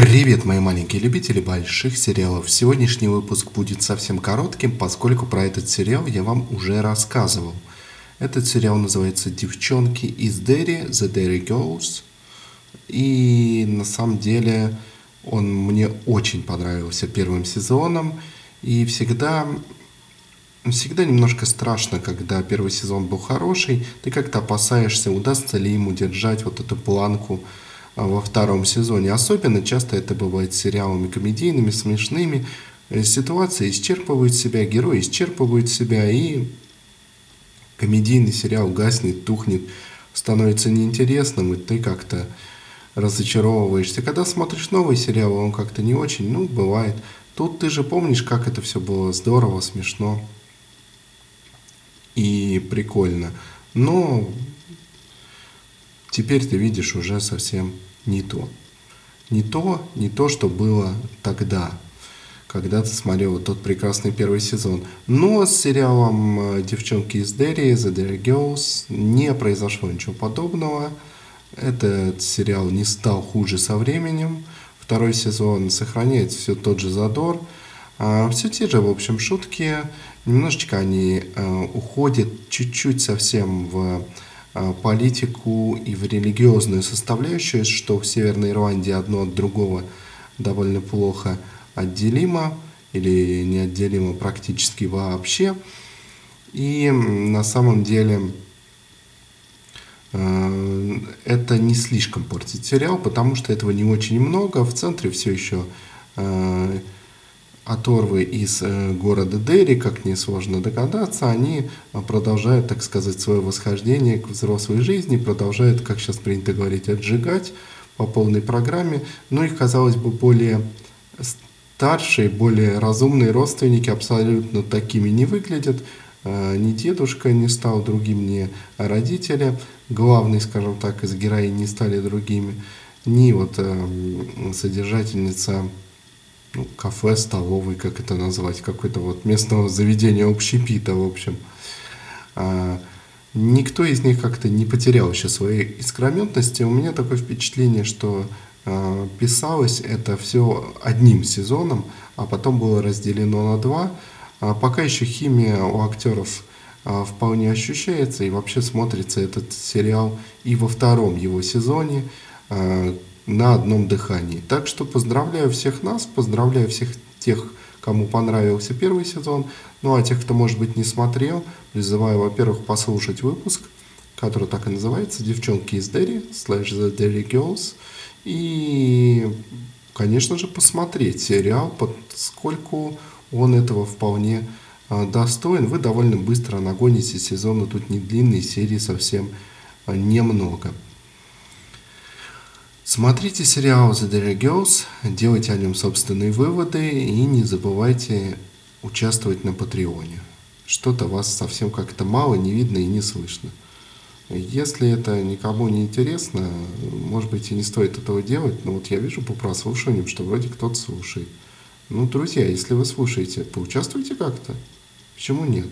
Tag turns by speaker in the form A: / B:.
A: Привет, мои маленькие любители больших сериалов. Сегодняшний выпуск будет совсем коротким, поскольку про этот сериал я вам уже рассказывал. Этот сериал называется «Девчонки из Дерри», «The Derry Girls». И на самом деле он мне очень понравился первым сезоном. И всегда, всегда немножко страшно, когда первый сезон был хороший. Ты как-то опасаешься, удастся ли ему держать вот эту планку во втором сезоне. Особенно часто это бывает с сериалами комедийными, смешными. Э, ситуации исчерпывают себя, герои исчерпывают себя, и комедийный сериал гаснет, тухнет, становится неинтересным, и ты как-то разочаровываешься. Когда смотришь новый сериал, он как-то не очень, ну, бывает. Тут ты же помнишь, как это все было здорово, смешно и прикольно. Но теперь ты видишь уже совсем не то. Не то, не то, что было тогда, когда ты смотрел тот прекрасный первый сезон. Но с сериалом э, «Девчонки из Дерри», «The Derry Girls» не произошло ничего подобного. Этот сериал не стал хуже со временем. Второй сезон сохраняет все тот же задор. А, все те же, в общем, шутки. Немножечко они э, уходят чуть-чуть совсем в политику и в религиозную составляющую, что в Северной Ирландии одно от другого довольно плохо отделимо или неотделимо практически вообще. И на самом деле э, это не слишком портит сериал, потому что этого не очень много. В центре все еще э, оторвы из э, города Дерри, как несложно догадаться, они э, продолжают, так сказать, свое восхождение к взрослой жизни, продолжают, как сейчас принято говорить, отжигать по полной программе, но их, казалось бы, более старшие, более разумные родственники абсолютно такими не выглядят. Э, ни дедушка не стал другим, ни родители, главный, скажем так, из героинь не стали другими, ни вот содержательница ну, кафе, столовый, как это назвать, какое-то вот местного заведения общепита, в общем. А, никто из них как-то не потерял еще своей искрометности. У меня такое впечатление, что а, писалось это все одним сезоном, а потом было разделено на два. А пока еще химия у актеров а, вполне ощущается, и вообще смотрится этот сериал и во втором его сезоне, а, на одном дыхании. Так что поздравляю всех нас, поздравляю всех тех, кому понравился первый сезон. Ну а тех, кто, может быть, не смотрел, призываю, во-первых, послушать выпуск, который так и называется «Девчонки из Дерри» slash The Derry Girls. И, конечно же, посмотреть сериал, поскольку он этого вполне а, достоин. Вы довольно быстро нагоните сезоны, тут не длинные серии совсем а, немного. Смотрите сериал The Derry Girls, делайте о нем собственные выводы и не забывайте участвовать на Патреоне. Что-то вас совсем как-то мало, не видно и не слышно. Если это никому не интересно, может быть и не стоит этого делать, но вот я вижу по прослушиваниям, что вроде кто-то слушает. Ну, друзья, если вы слушаете, поучаствуйте как-то. Почему нет?